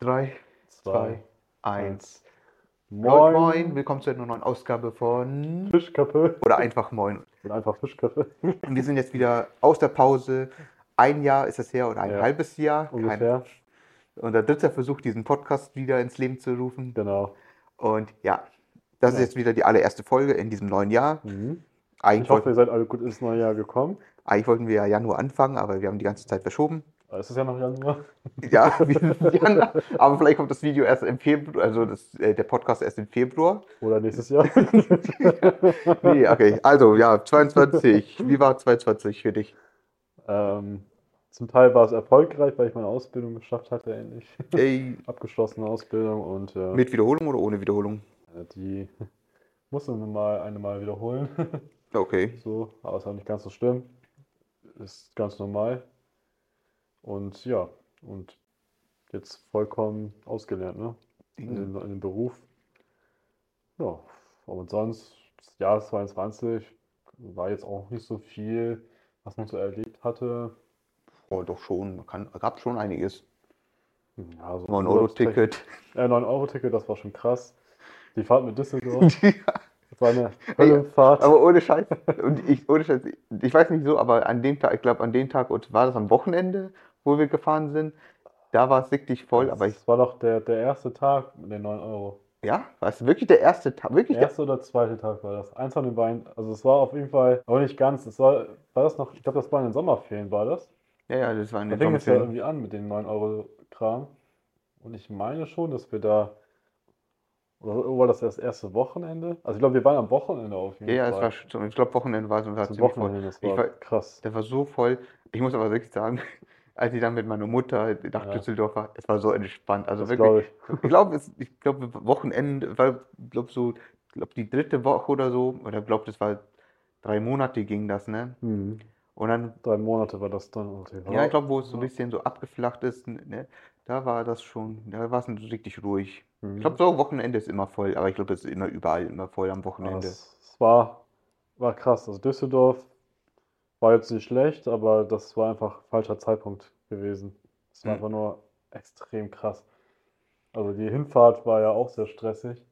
3, 2, Zwei, 1. Moin, Moin, willkommen zu einer neuen Ausgabe von. Fischköppe. Oder einfach Moin. Oder einfach Fischköppe. Und wir sind jetzt wieder aus der Pause. Ein Jahr ist es her oder ein Ja. halbes Jahr. Kein- Ungefähr. Unser dritter Versuch, diesen Podcast wieder ins Leben zu rufen. Genau. Und ja, das ist Ja. jetzt wieder die allererste Folge in diesem neuen Jahr. Mhm. Ich hoffe, ihr seid alle gut ins neue Jahr gekommen. eigentlich wollten wir ja Januar anfangen, aber wir haben die ganze Zeit verschoben. Es ist ja noch Januar. Ja, Januar, aber vielleicht kommt das Video erst im Februar, also das, äh, der Podcast erst im Februar. Oder nächstes Jahr. Nee, okay. Also, ja, 22. Wie war 22 für dich? ähm, zum Teil war es erfolgreich, weil ich meine Ausbildung geschafft hatte, endlich. Ey, Abgeschlossene Ausbildung und äh, mit Wiederholung oder ohne Wiederholung? die musste man mal eine Mal wiederholen. Okay. So, aber ist auch nicht ganz so schlimm. Ist ganz normal. Und ja, und jetzt vollkommen ausgelernt, ne? In den, in den Beruf. Ja, und sonst, das Jahr 22 war jetzt auch nicht so viel, was man so erlebt hatte. Oh, doch schon. Man gab schon einiges. Ja, so 9-Euro-Ticket. Äh, 9-Euro-Ticket, das war schon krass. Die Fahrt mit Düsseldorf, das war eine Höllenfahrt. Aber ohne Scheiß. Und ich, ohne Scheiß, ich weiß nicht so, aber an dem Tag, ich glaube, an dem Tag, und war das am Wochenende, wo wir gefahren sind, da war es wirklich voll. Aber ich, Das war doch der, der erste Tag mit den 9 Euro. ja, war es wirklich der erste Tag? Wirklich Der erste oder zweite Tag war das. Eins von den beiden. Also es war auf jeden Fall, aber nicht ganz. Es war, war das noch, ich glaube, das war in den Sommerferien, war das? ja, ja, das war in Da den fing es ja Sommerferien. irgendwie an mit dem 9-Euro-Kram. Und ich meine schon, dass wir da. Oder war das das erste Wochenende? Also ich glaube, wir waren am Wochenende auf jeden Ja, ja, es Fall. war schon, ich glaube, Wochenende war es war voll. Wochenende, das war- krass. Der war so voll. Ich muss aber wirklich sagen, als ich dann mit meiner Mutter nach Ja. Düsseldorf war, es war so entspannt. Also Das wirklich, glaube ich. glaube, ich glaube, Wochenende war, glaube so, glaube die dritte Woche oder so, oder ich glaube, das war drei Monate ging das, ne? Mhm. Und dann, Drei Monate war das dann. Okay. ja, ich glaube, wo es so ein bisschen so abgeflacht ist, ne? Da war das schon, da war es richtig ruhig. Mhm. Ich glaube, so Wochenende ist immer voll, aber ich glaube, es ist immer überall immer voll am Wochenende. es, es war, war krass. Also Düsseldorf war jetzt nicht schlecht, aber das war einfach falscher Zeitpunkt gewesen. Es war Mhm. einfach nur extrem krass. Also die Hinfahrt war ja auch sehr stressig.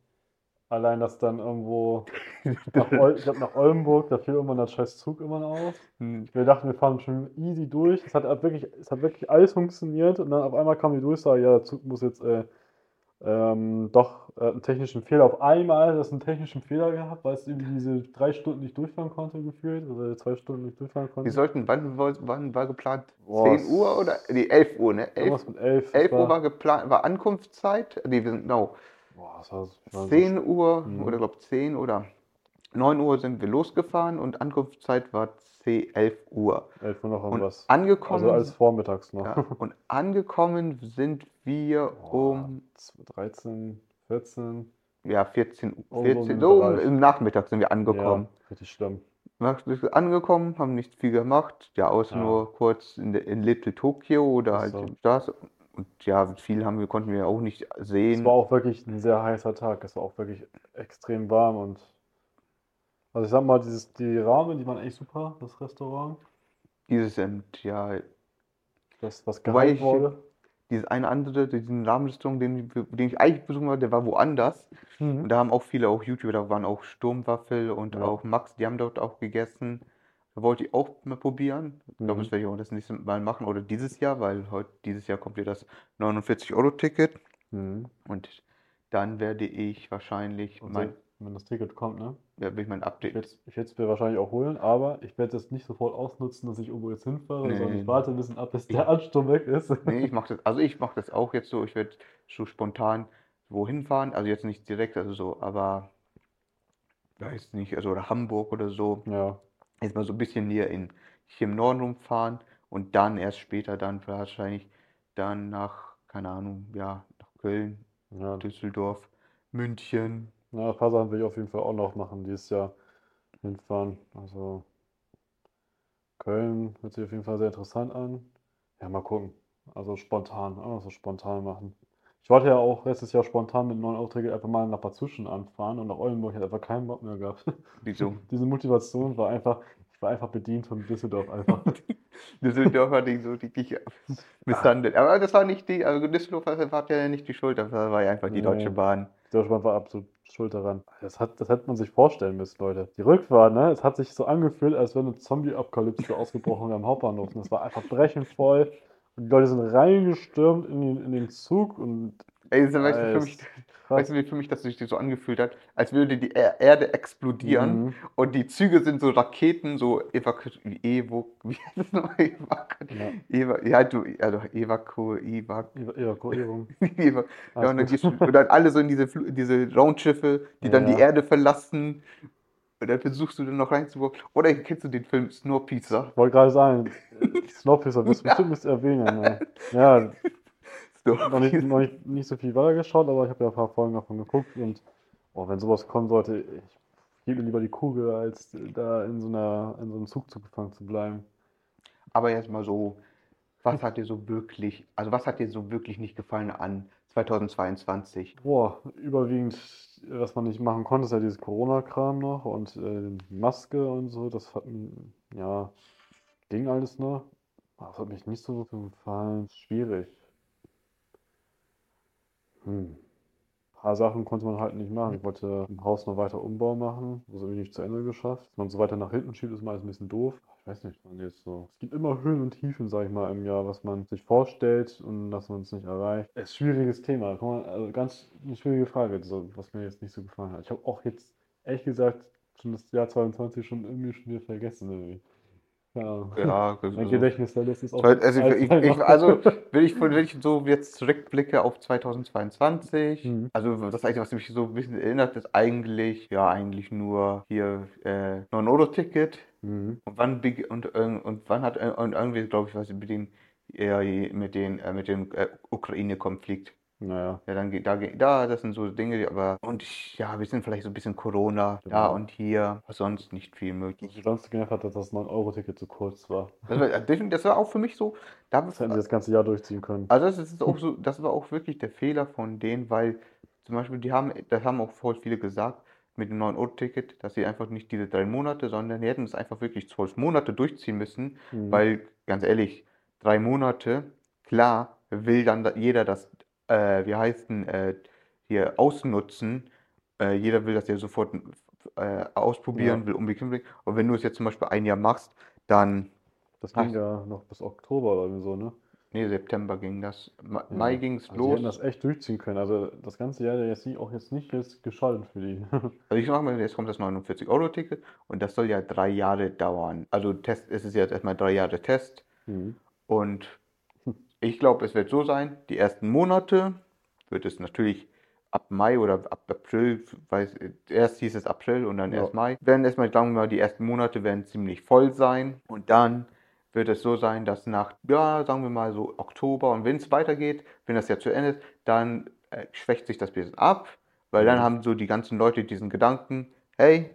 Allein das dann irgendwo nach, ich glaub, nach Oldenburg, da fiel irgendwann der scheiß Zug immer noch auf. Hm, Wir dachten, wir fahren schon easy durch. Es hat wirklich, es hat wirklich alles funktioniert und dann auf einmal kam die Durchsage, ja, der Zug muss jetzt äh, ähm, doch äh, einen technischen Fehler. Auf einmal hat das einen technischen Fehler gehabt, weil es irgendwie diese drei Stunden nicht durchfahren konnte, gefühlt, oder zwei Stunden nicht durchfahren konnte. sollten, wann, wann war geplant? Boah, 10 Uhr oder? Nee, 11 Uhr, ne? 11, Irgendwas mit elf. 11 das Uhr war geplant, war Ankunftszeit. Nee, wir sind, no, Boah, das war, so 10 Uhr Mhm. oder glaube 10 oder 9 Uhr sind wir losgefahren und Ankunftszeit war 10, 11 Uhr. 11 Uhr noch Und irgendwas. angekommen, Also als vormittags noch. ja, und angekommen sind wir Boah, um 13, 14. ja, 14, Uhr- Oh, so 14 im so Bereich. im Nachmittag sind wir angekommen. Ja, richtig schlimm. Wir sind Angekommen, haben nicht viel gemacht, ja, außer Ja. nur kurz in, in Little Tokyo oder halt so. im Straße. Und ja, viel haben wir, konnten wir auch nicht Es sehen. war auch wirklich ein sehr heißer Tag. Es war auch wirklich extrem warm und also ich sag mal, dieses, die Rahmen, die waren echt super, das Restaurant. Dieses Hemd, ja, Das, was ich- wurde. dieses eine andere, diesen Rahmenrestaurant, den, den ich eigentlich besuchen wollte, der war woanders. Und Mhm. da haben auch viele, auch YouTuber, da waren auch Sturmwaffel und Ja. auch Max, die haben dort auch gegessen. Da wollte ich auch mal probieren. Ich glaube, Mhm. das werde ich auch das nächste Mal machen oder dieses Jahr, weil heute, dieses Jahr kommt ja das 49-Euro-Ticket. Mhm. Und dann werde ich wahrscheinlich Und mein, wenn das Ticket kommt, ne? ja, will ich mein Update. ich werde es mir wahrscheinlich auch holen, aber ich werde es nicht sofort ausnutzen, dass ich irgendwo jetzt hinfahre, sondern Nee. ich warte ein bisschen ab, bis der Ansturm weg ist. Nee, ich mache das, also ich mache das auch jetzt so, ich werde so spontan wohin fahren, also jetzt nicht direkt, also so, aber weiß nicht, also oder Hamburg oder so, Ja, jetzt mal so ein bisschen hier in hier im Norden rumfahren und dann erst später dann wahrscheinlich dann nach, keine Ahnung, ja, nach Köln, ja. Düsseldorf, München. Ja, ein paar Sachen will ich auf jeden Fall auch noch machen dieses Jahr hinfahren. Also Köln hört sich auf jeden Fall sehr interessant an. Ja, mal gucken. Also spontan, einfach so spontan machen. Ich wollte ja auch letztes Jahr spontan mit neuen Aufträgen einfach mal nach Bad Zuschen anfahren und nach Oldenburg. Hatte einfach keinen Bock mehr gehabt. Wieso? Diese Motivation war einfach, Ich war einfach bedient von Düsseldorf einfach. Düsseldorf hat ihn so richtig misshandelt. Aber das war nicht die, also Düsseldorf hat ja nicht die Schuld, das war ja einfach die Nee. Deutsche Bahn war absolut schuld daran. Das, hat, das hätte man sich vorstellen müssen, Leute. Die Rückfahrt, ne? Es hat sich so angefühlt, als wäre eine Zombie-Apokalypse ausgebrochen am Hauptbahnhof. Und es war einfach brechend voll. Und die Leute sind reingestürmt in den, in den Zug und Ey, das, weißt, du, für mich, krass. weißt du, wie für mich das sich so angefühlt hat? Als würde die Er- Erde explodieren Mhm. und die Züge sind so Raketen, so Evaku... Evo... Wie heißt das nochmal? Evaku... Ja. Eva, ja, du, also Evaku... Evaku... Ev- Evakuierung. Eva, ja, und dann, du, und dann alle so in diese, diese Raumschiffe, die dann die Ja. Erde verlassen. Und dann versuchst du dann noch reinzubauen. Oder kennst du den Film Snowpiercer? Wollte gerade sagen, Snowpiercer wirst du bestimmt nicht erwähnen. Ne? Ja, noch nicht, noch nicht, nicht so viel weitergeschaut, aber ich habe ja ein paar Folgen davon geguckt und oh, wenn sowas kommen sollte, ich gebe lieber die Kugel, als da in so einer, in so einem Zug zu gefangen zu bleiben. Aber jetzt mal so, was hat dir so wirklich, also was hat dir so wirklich nicht gefallen an 2022? Boah, überwiegend, was man nicht machen konnte, ist ja dieses Corona-Kram noch und äh, Maske und so, das hat, ja, ging alles noch. Das hat mich nicht so gefallen. Schwierig. Hm. Ein paar Sachen konnte man halt nicht machen. Ich wollte im Haus noch weiter Umbau machen, das habe ich nicht zu Ende geschafft. Wenn man so weiter nach hinten schiebt, ist mal alles ein bisschen doof. Ich weiß nicht, man jetzt so. Es gibt immer Höhen und Tiefen, sag ich mal, im Jahr, was man sich vorstellt und dass man es nicht erreicht. Es ist ein schwieriges Thema. Also ganz eine schwierige Frage, so, was mir jetzt nicht so gefallen hat. Ich habe auch jetzt, ehrlich gesagt, schon das Jahr 22 schon irgendwie schon wieder vergessen. Irgendwie. Ja, Mein also, Gedächtnis das ist auch also, ich, ich, also wenn ich, wenn ich so jetzt zurückblicke auf 2022, Mhm. also das Einzige, was mich so ein bisschen erinnert, ist eigentlich, ja, eigentlich nur hier äh, 9-Euro-Ticket. Mhm. Und wann, und, äh, und wann hat äh, und irgendwie, glaube ich, was mit dem, ja, mit den, äh, mit dem äh, Ukraine-Konflikt. Naja, Ja, dann geht, da, geht- da, das sind so Dinge, die aber, und ich, ja, wir sind vielleicht so ein bisschen Corona, da Genau. und hier, aber sonst nicht viel möglich. mich sonst genervt hat, dass das 9-Euro-Ticket zu kurz war. Das war, das war auch für mich so, da, Das hätten sie das ganze Jahr durchziehen können. also das ist auch so, das war auch wirklich der Fehler von denen, weil zum Beispiel, die haben, das haben auch voll viele gesagt, mit dem 9-Euro-Ticket, dass sie einfach nicht diese drei Monate, sondern die hätten es einfach wirklich zwölf Monate durchziehen müssen, Mhm. weil, ganz ehrlich, drei Monate, klar, will dann da- jeder das, äh, wie heißt denn, äh, hier ausnutzen. Äh, jeder will das ja sofort äh, ausprobieren, Ja. will unbedingt bringen. Und wenn du es jetzt zum Beispiel ein Jahr machst, dann, Das ging ja noch bis Oktober oder so, ne? nee, September ging das, Ma- Ja. Mai ging es Also die hätten los. das echt durchziehen können. Also das ganze Jahr der jetzt nicht, auch jetzt nicht jetzt geschadet für die. Also ich sag mal, jetzt kommt das 49-Euro-Ticket und das soll ja drei Jahre dauern. Also Test, es ist jetzt erstmal drei Jahre Test. Mhm. Und ich glaube, es wird so sein, die ersten Monate wird es natürlich ab Mai oder ab April, weiß, erst hieß es April und dann Ja. erst Mai, werden erstmal, sagen wir mal, die ersten Monate werden ziemlich voll sein und dann wird es so sein, dass nach, ja, sagen wir mal so Oktober und wenn es weitergeht, wenn das ja zu Ende ist, dann äh, schwächt sich das bisschen ab, weil dann Mhm. haben so die ganzen Leute diesen Gedanken, hey,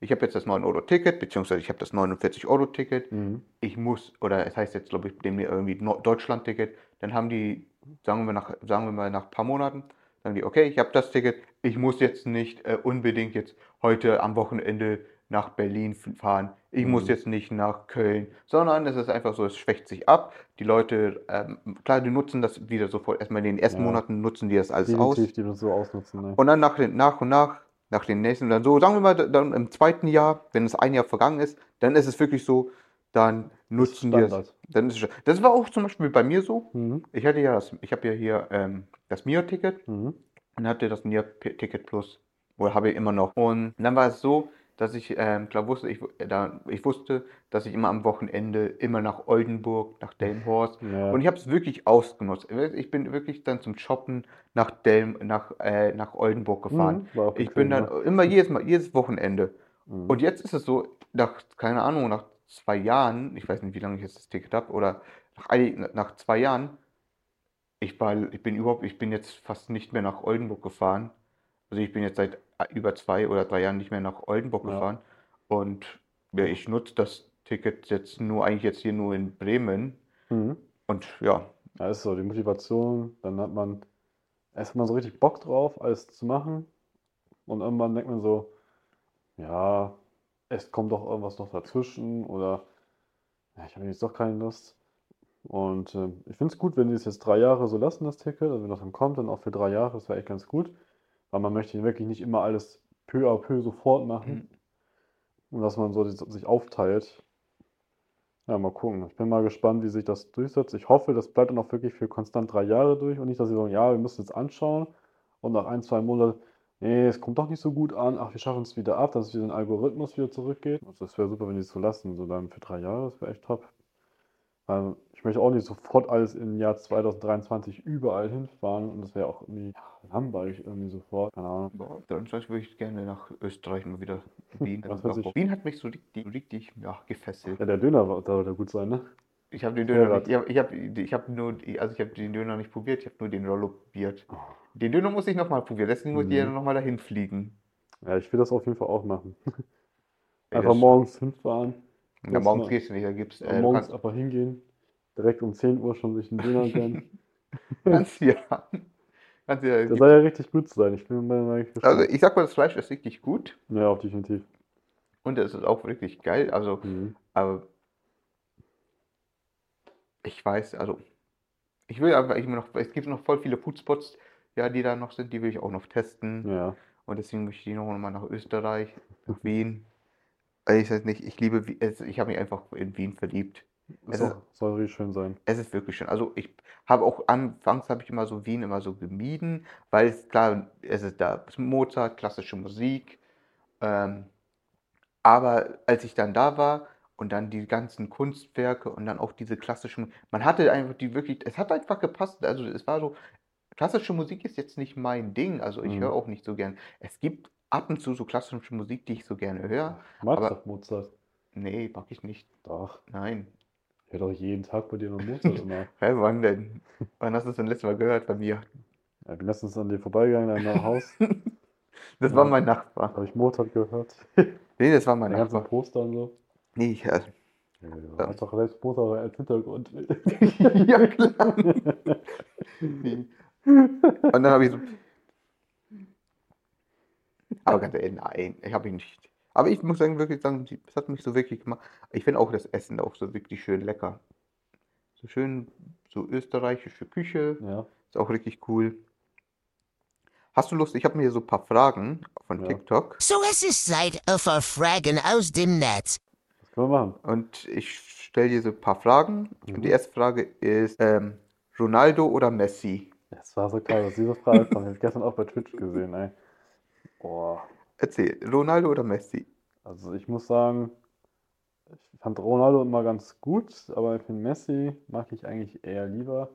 ich habe jetzt das 9-Euro-Ticket, beziehungsweise ich habe das 49-Euro-Ticket, Mhm. ich muss, oder es heißt jetzt, glaube ich, dem irgendwie Deutschland-Ticket, dann haben die, sagen wir, nach, sagen wir mal nach ein paar Monaten, sagen die, okay, ich habe das Ticket, ich muss jetzt nicht äh, unbedingt jetzt heute am Wochenende nach Berlin fahren, ich muss Mhm. jetzt nicht nach Köln, sondern es ist einfach so, es schwächt sich ab. Die Leute, ähm, klar, die nutzen das wieder sofort, erstmal in den ersten Ja. Monaten nutzen die das alles aus. Definitiv, die das so ausnutzen. Ne? Und dann nach, nach und nach, nach den nächsten, dann so, sagen wir mal, dann im zweiten Jahr, wenn es ein Jahr vergangen ist, dann ist es wirklich so, dann nutzen die. Dann ist es, schon- das war auch zum Beispiel bei mir so. Mhm. Ich hatte ja das, ich habe ja hier ähm, das Mio-Ticket Mhm. und hatte das Mio-Ticket Plus. Oder habe ich immer noch. Und dann war es so, dass ich, ähm, klar wusste, ich, äh, da, ich wusste, dass ich immer am Wochenende immer nach Oldenburg, nach Delmenhorst Ja. und ich habe es wirklich ausgenutzt. Ich bin wirklich dann zum Shoppen nach Delm, nach, äh, nach Oldenburg gefahren. Mhm. Ich bin dann immer jedes Mal, jedes Wochenende. Mhm. Und jetzt ist es so, nach, keine Ahnung, nach zwei Jahren, ich weiß nicht, wie lange ich jetzt das Ticket habe, oder nach, nach zwei Jahren, ich war, ich bin überhaupt, ich bin jetzt fast nicht mehr nach Oldenburg gefahren. Also ich bin jetzt seit über zwei oder drei Jahren nicht mehr nach Oldenburg Ja. gefahren. Und ja, ich nutze das Ticket jetzt nur, eigentlich jetzt hier nur in Bremen. Mhm. Und ja, Ja, ist so, die Motivation, dann hat man, erst man so richtig Bock drauf, alles zu machen. Und irgendwann denkt man so, ja, es kommt doch irgendwas noch dazwischen oder ja, ich habe jetzt doch keine Lust. Und äh, ich finde es gut, wenn die es jetzt drei Jahre so lassen, das Ticket. Also wenn das dann kommt, dann auch für drei Jahre, das wäre echt ganz gut. Weil man möchte wirklich nicht immer alles peu à peu sofort machen. Und dass man so sich aufteilt. Ja, mal gucken. Ich bin mal gespannt, wie sich das durchsetzt. Ich hoffe, das bleibt dann auch wirklich für konstant drei Jahre durch und nicht, dass sie sagen, ja, wir müssen es anschauen und nach ein, zwei Monaten, nee, es kommt doch nicht so gut an, ach, wir schaffen es wieder ab, dass es wieder ein Algorithmus wieder zurückgeht. Also das wäre super, wenn die es so lassen, so dann für drei Jahre, das wäre echt top. Weil ich möchte auch nicht sofort alles im Jahr 2023 überall hinfahren und das wäre auch irgendwie langweilig irgendwie sofort. Keine Ahnung. Dann würde ich gerne nach Österreich mal wieder. Wien. Wien hat mich so richtig, richtig ja, gefesselt. Ja, der Döner war- sollte gut sein, ne? Ich habe den Döner nicht, ich habe ich hab, ich hab nur, also ich habe den Döner nicht probiert, ich habe nur den Rollo probiert. Den Döner muss ich nochmal probieren, deswegen muss ich ja Mhm. nochmal dahin fliegen. Ja, ich will das auf jeden Fall auch machen. Einfach morgens hinfahren, Ja, das morgens gehst du nicht, da gibt's, äh, morgens einfach hingehen, direkt um 10 Uhr schon sich einen Döner gönnen. kannst ja, kannst ja, Der soll ja richtig gut sein. Ich bin gespannt. also ich sag mal, das Fleisch ist richtig gut ja, auch definitiv. und es ist auch wirklich geil, also, Mhm. aber ich weiß, also, ich will aber immer noch, es gibt noch voll viele Foodspots, ja, die da noch sind, die will ich auch noch testen. Ja. Und deswegen möchte ich noch mal nach Österreich, nach Wien. Also Ich weiß nicht, ich liebe, es- ich habe mich einfach in Wien verliebt. Ist Also- soll richtig schön sein. Es ist wirklich schön. Also ich habe auch anfangs habe ich immer so Wien immer so gemieden, weil es klar, es ist da Mozart, klassische Musik. Ähm, aber als ich dann da war und dann die ganzen Kunstwerke und dann auch diese klassischen, man hatte einfach die wirklich, es hat einfach gepasst. Also es war so, klassische Musik ist jetzt nicht mein Ding. Also ich Mhm. höre auch nicht so gern. Es gibt ab und zu so klassische Musik, die ich so gerne höre. Magst aber- doch Mozart. Nee, mag ich nicht. Doch. Nein. Ich höre doch jeden Tag bei dir noch Mozart immer. Hä, wann denn? Wann hast du es denn letztes Mal gehört bei mir? Ja, ich bin letztens an dir vorbeigegangen, in deinem Haus. Das Ja. war mein Nachbar. habe ich Mozart gehört. Nee, das war mein ganzen Nachbar. Poster und so. Nee, ich, äh, Ja, ja. Hat doch selbst Mozart als Hintergrund. ja, klar. Nee. Und dann habe ich so. Aber ganz ehrlich, nein, ich habe ihn nicht. Aber ich muss sagen, wirklich sagen, es hat mich so wirklich gemacht. Ich finde auch das Essen auch so wirklich schön lecker. So schön, so österreichische Küche. Ja. Ist auch richtig cool. Hast du Lust? Ich habe mir hier so ein paar Fragen von Ja. TikTok. So es ist Zeit für Fragen aus dem Netz. Das können wir machen. Und ich stelle dir so ein paar Fragen. Mhm. Und die erste Frage ist: ähm, Ronaldo oder Messi? Es war so klar, dass diese Frage kommt. Ich habe gestern auch bei Twitch gesehen, ey. Boah. Erzähl, Ronaldo oder Messi? Also ich muss sagen, ich fand Ronaldo immer ganz gut, aber ich finde Messi mag ich eigentlich eher lieber,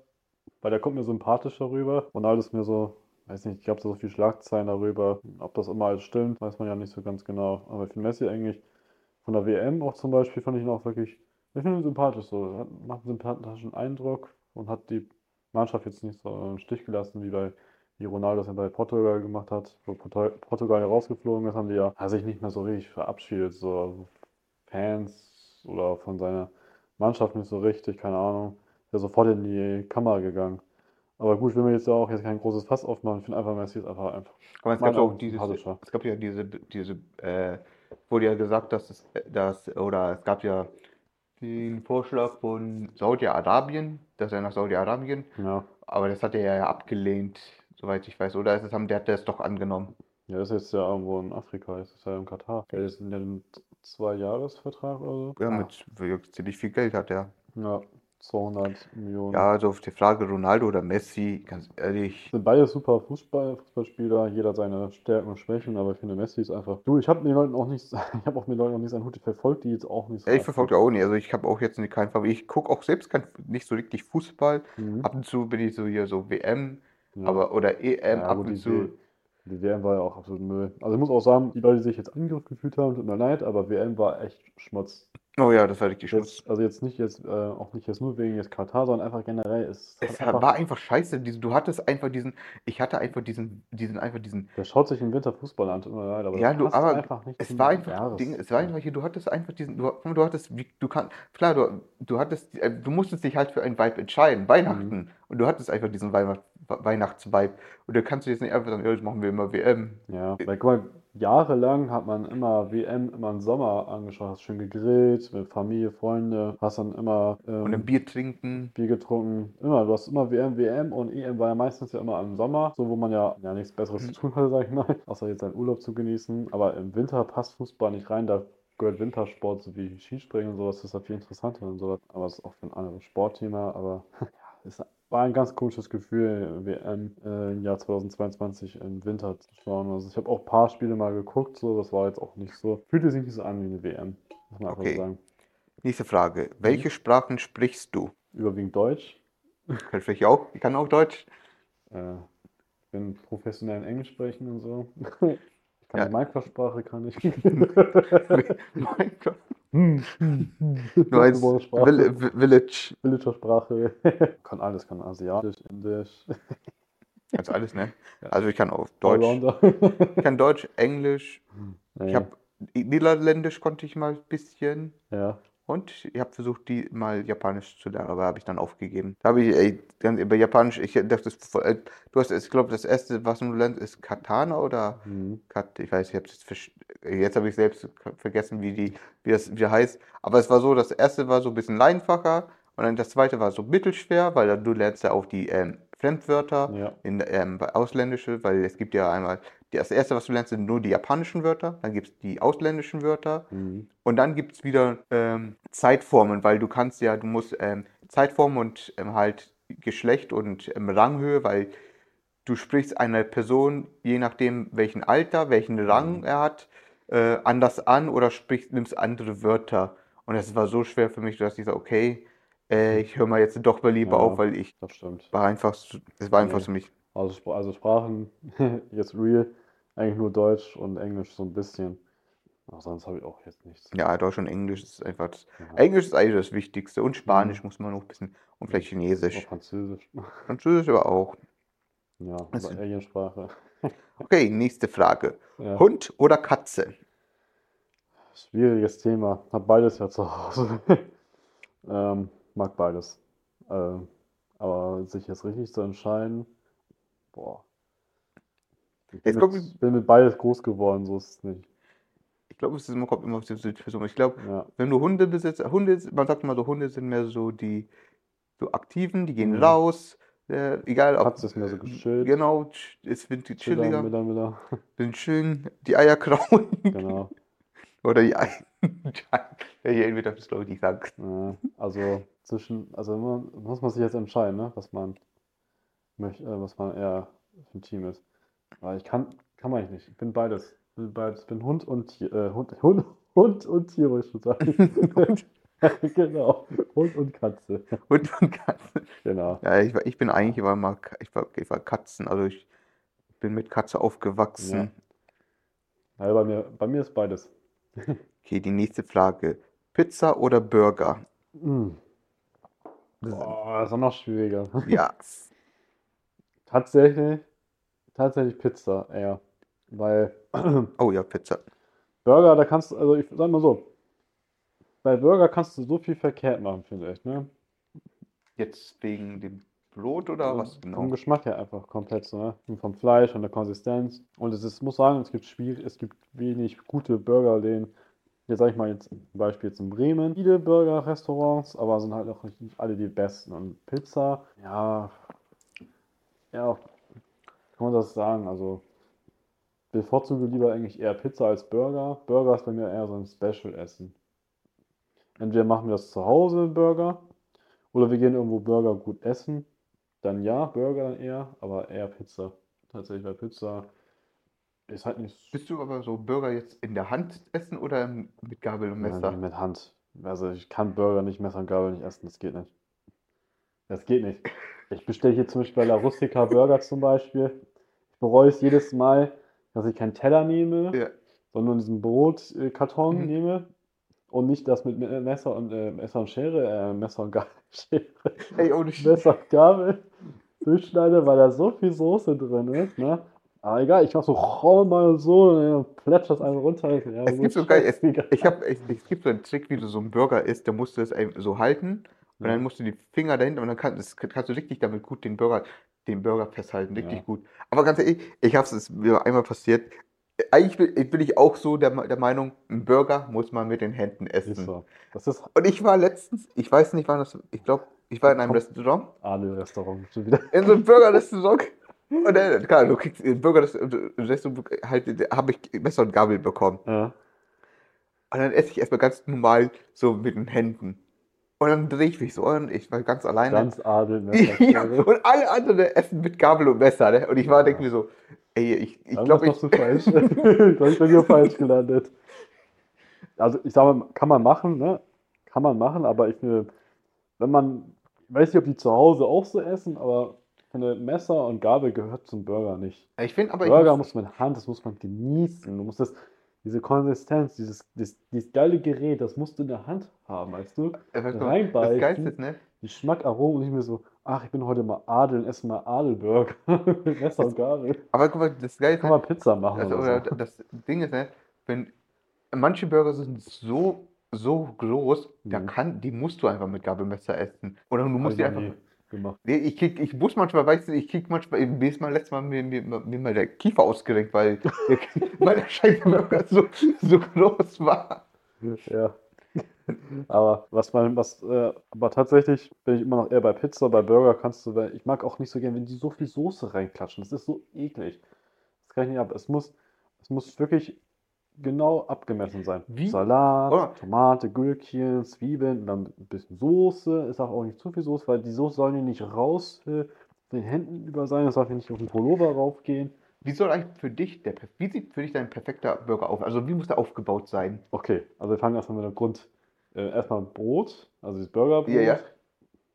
weil der kommt mir sympathischer rüber. Ronaldo ist mir so, weiß nicht, ich glaube so viel Schlagzeilen darüber. Ob das immer alles stimmt, weiß man ja nicht so ganz genau. Aber ich finde Messi eigentlich von der WM auch zum Beispiel, fand ich ihn auch wirklich, ich finde ihn sympathisch so, hat, macht einen sympathischen Eindruck und hat die Mannschaft jetzt nicht so im Stich gelassen, wie bei wie Ronaldo es ja bei Portugal gemacht hat, wo Portu- Portugal rausgeflogen ist, haben die ja sich nicht mehr so richtig verabschiedet, so also Fans oder von seiner Mannschaft nicht so richtig, keine Ahnung. Ist ja sofort in die Kamera gegangen. Aber gut, wenn wir jetzt ja auch jetzt kein großes Fass aufmachen, ich finde einfach, Messi ist einfach einfach. Aber es gab auch dieses, es gab ja diese, diese, äh, wurde ja gesagt, dass es, dass, oder es gab ja den Vorschlag von Saudi-Arabien, dass er nach Saudi-Arabien, Ja, aber das hat er ja abgelehnt, soweit ich weiß, oder ist es, haben, der hat das doch angenommen. ja, ist jetzt ja irgendwo in Afrika, ist es ja in Katar. Der ist in einem Zwei-Jahres-Vertrag oder so. Ja, mit ziemlich viel Geld hat er. Ja, 200 Millionen. Ja, also auf die Frage Ronaldo oder Messi, ganz ehrlich, Sind beide super Fußball, Fußballspieler, jeder hat seine Stärken und Schwächen, aber ich finde Messi ist einfach. Du, ich habe den Leuten auch nicht, ich habe auch mit Leuten noch nicht seinen Hut verfolgt, die jetzt auch nicht so. Ja, ich verfolge auch nicht. Also ich habe auch jetzt keinen Favorit. Ich gucke auch selbst kein, nicht so richtig Fußball. Mhm. Ab und zu bin ich so hier so WM, Ja. aber oder EM Ja, ab und die, zu. Die WM war ja auch absolut Müll. Also ich muss auch sagen, die Leute, die sich jetzt angegriffen gefühlt haben, tut mir leid, aber WM war echt Schmutz. Oh ja, das war richtig Schmutz. Jetzt, also jetzt nicht jetzt, äh, auch nicht jetzt nur wegen jetzt Katar, sondern einfach generell. Es, Es hat war einfach scheiße. Diese, du hattest einfach diesen, ich hatte einfach diesen, diesen, einfach diesen. der schaut sich im Winter Fußball an, tut mir leid, aber Ja, du, aber einfach nicht es war einfach Ding, es war einfach hier, du hattest einfach diesen, du, du hattest, wie- du kannst, klar, du, du hattest, du musstest dich halt für einen Vibe entscheiden, Weihnachten. Mhm. Und du hattest einfach diesen Weihnacht, Weihnachtsvibe. Und da kannst du jetzt nicht einfach sagen, ja, jetzt machen wir immer WM. Ja, weil guck mal, jahrelang hat man immer WM immer im Sommer angeschaut, hast schön gegrillt mit Familie, Freunde, hast dann immer ähm, Und ein Bier trinken. Bier getrunken. Immer, du hast immer WM, WM und EM war ja meistens ja immer im Sommer, so wo man ja, ja nichts Besseres zu tun hatte, sag ich mal, außer jetzt seinen Urlaub zu genießen. Aber im Winter passt Fußball nicht rein, da gehört Wintersport, so wie Skispringen und sowas, das ist ja viel interessanter und sowas. Aber es ist auch für ein anderes Sportthema, aber ja, es war ein ganz komisches Gefühl, WM äh, im Jahr 2022 im Winter zu schauen. Also ich habe auch ein paar Spiele mal geguckt, so, das war jetzt auch nicht so, fühlte sich nicht so an wie eine WM, muss man einfach Okay. so sagen. Nächste Frage. Welche Sprachen sprichst du? Überwiegend Deutsch. Kann ich auch? Ich kann auch Deutsch. Äh, bin professionell in Englisch sprechen und so. Ich kann Ja. Minecraft-Sprache, kann ich. mein Gott. Nur als Sprache. Vill Vi- Village. Villager-Sprache. kann alles, kann Asiatisch, Indisch, Kannst alles, ne? Ja. Also ich kann auch Deutsch. Allrounder. Ich kann Deutsch, Englisch. Ich Nee, habe Niederländisch konnte ich mal ein bisschen. ja. Und ich habe versucht, die mal Japanisch zu lernen, aber habe ich dann aufgegeben. Da habe ich, ey, ganz über Japanisch, ich dachte, äh, du hast, ich glaube, das erste, was du lernst, ist Katana oder Hm. Kat, ich weiß, ich habe jetzt, habe ich selbst vergessen, wie die, wie das wie heißt. Aber es war so, das erste war so ein bisschen einfacher und dann das zweite war so mittelschwer, weil dann du lernst ja auch die ähm, Fremdwörter Ja. in ähm, ausländische, weil es gibt ja einmal, das erste, was du lernst, sind nur die japanischen Wörter, dann gibt es die ausländischen Wörter Hm. und dann gibt es wieder ähm, Zeitformen, weil du kannst ja, du musst ähm, Zeitformen und ähm, halt Geschlecht und ähm, Ranghöhe, weil du sprichst eine Person, je nachdem welchen Alter, welchen Rang er hat, äh, anders an oder sprichst, nimmst andere Wörter. Und es war so schwer für mich, dass ich so, okay, äh, ich höre mal jetzt doch mal lieber Ja. auf, weil ich Das stimmt. war einfach, es war einfach Nee. für mich. Also, also Sprachen, jetzt real, eigentlich nur Deutsch und Englisch so ein bisschen. Aber sonst habe ich auch jetzt nichts. Ja, Deutsch und Englisch ist einfach das, Ja. Englisch ist eigentlich das Wichtigste und Spanisch muss man noch ein bisschen und vielleicht Auch Chinesisch. Französisch. Französisch aber auch. Ja, Also- Aliensprache. Okay, nächste Frage. Ja. Hund oder Katze? Schwieriges Thema. Hab beides ja zu Hause. ähm, mag beides. Ähm, aber sich jetzt richtig zu entscheiden, boah. Ich bin kommt- mit, bin mit beides groß geworden, so ist es nicht. Ich glaube, es ist immer, kommt immer auf die Situation. Ich glaube, Ja, wenn du Hunde besitzt, Hunde, man sagt immer so, Hunde sind mehr so die so aktiven, die gehen Mhm. raus, äh, egal ob. Katze ist mehr so gechillt. Genau, es wird chilliger, Miller, Miller. sind schön die Eier krauen. Genau. Oder die Eier. Ja, hier wird das, glaube ich. Ja, also zwischen, also muss man sich jetzt entscheiden, ne, was man möchte, äh, was man eher für ein Team ist. Weil ich kann, kann man nicht. Ich bin beides. Ich bin beides. Bin Hund und äh, Hund, Hund, Hund und Tier, wollte ich schon sagen. Genau. Hund und Katze. Hund und Katze. Genau. Ja, ich, war, ich bin eigentlich immer mal, ich war, ich war Katzen, also ich bin mit Katze aufgewachsen. Ja. Ja, bei mir, bei mir ist beides. Okay, die nächste Frage. Pizza oder Burger? Mm. Boah, das ist auch noch schwieriger. Ja, Tatsächlich, tatsächlich Pizza eher. Weil oh ja, Pizza. Burger, da kannst du, also ich sag mal so, bei Burger kannst du so viel verkehrt machen, finde ich, ne? Jetzt wegen dem Brot oder Also was Vom genau? Geschmack her einfach komplett so, ne? Und vom Fleisch, von der Konsistenz. Und es ist, muss sagen, es gibt schwierig, es gibt wenig gute Burgerläden. Jetzt sag ich mal jetzt zum Beispiel jetzt in Bremen viele Burger-Restaurants, aber sind halt auch nicht alle die besten. Und Pizza, ja, ja, kann man das sagen? Also bevorzuge lieber eigentlich eher Pizza als Burger. Burger ist bei mir eher so ein Special-Essen. Entweder machen wir das zu Hause, Burger, oder wir gehen irgendwo Burger gut essen. Dann ja, Burger dann eher, aber eher Pizza. Tatsächlich, weil Pizza ist halt nicht Bist du aber so Burger jetzt in der Hand essen oder mit Gabel und Messer? nicht mit Hand. Also ich kann Burger nicht Messer und Gabel nicht essen, das geht nicht. Das geht nicht. Ich bestelle hier zum Beispiel bei La Rustica Burger zum Beispiel. Bereue es jedes Mal, dass ich keinen Teller nehme, Ja. sondern diesen Brotkarton Mhm. nehme und nicht das mit Me- Messer und äh, Messer und Schere, äh, Messer und Gabel, Schere, Ey, ohne Messer und Gabel durchschneide, weil da so viel Soße drin ist, ne? Aber egal, ich mach so roll mal so, dann plätscht das einfach runter. Ja, Es gibt so geil, es, ich hab, es, es gibt so einen Trick, wie du so einen Burger isst, da musst du es ein- so halten und Ja. dann musst du die Finger dahinter und dann kann, das, kannst du richtig damit gut den Burger, den Burger festhalten, richtig Ja. gut. Aber ganz ehrlich, ich hab's, es ist mir einmal passiert, eigentlich bin, bin ich auch so der, der Meinung, ein Burger muss man mit den Händen Ist essen. so. Das ist Und ich war letztens, ich weiß nicht, wann das, ich glaube, ich war in einem. Restaurant, Adel-Restaurant schon wieder. in so einem Burger-Restaurant. Und dann, klar, du kriegst im Burger-Restaurant halt, habe ich Messer und Gabel bekommen. Ja. Und dann esse ich erstmal ganz normal so mit den Händen. Und dann drehe ich mich so und ich war ganz alleine. Ganz Adel. ja, und alle anderen essen mit Gabel und Messer. Ne? Und ich war, denke mir so, ey, ich, ich glaube, ich, falsch. ich ich bin hier falsch gelandet. Also ich sage mal, kann man machen, ne? Kann man machen, aber ich finde, wenn man, ich weiß nicht, ob die zu Hause auch so essen, aber ich finde, Messer und Gabel gehört zum Burger nicht. ich finde aber, ich Burger muss, muss man Hand, das muss man genießen. Du musst das, diese Konsistenz, dieses, dieses, dieses geile Gerät, das musst du in der Hand haben, weißt du? äh, du, das reinbeißen. Geilste ist, ne? Geschmack, Aromen und nicht mehr so, ach, ich bin heute mal Adel und esse mal Adelburger Messer und Gabel. Aber guck mal, das Geilste Kann man Pizza machen Also, oder oder so. das Ding ist, ne, wenn manche Burger sind so, so groß, da Mhm. kann, die musst du einfach mit Gabelmesser essen. Oder du musst ich die einfach. nie gemacht. Nee, ich, krieg, ich muss manchmal, weißt du, ich krieg manchmal, mir ist mal letztes Mal mir, mir, mir mal der Kiefer ausgerenkt, weil, der, weil der scheiß Burger so, so groß war. Ja. Aber was man, was, äh, aber tatsächlich bin ich immer noch eher bei Pizza, bei Burger kannst du, weil ich mag auch nicht so gern, wenn die so viel Soße reinklatschen. Das ist so eklig. Das kann ich nicht ab. Es muss, es muss wirklich genau abgemessen sein. Wie? Salat, Oder- Tomate, Gürkchen, Zwiebeln, und dann ein bisschen Soße. Ist auch nicht zu viel Soße, weil die Soße soll ja nicht raus äh, den Händen über sein. Das darf ja nicht auf den Pullover raufgehen. Wie soll eigentlich für dich, der, wie sieht für dich dein perfekter Burger auf? Also wie muss der aufgebaut sein? Okay, also wir fangen erstmal mit der Grund. Äh, erstmal Brot, also das Burgerbrot. Ja, ja.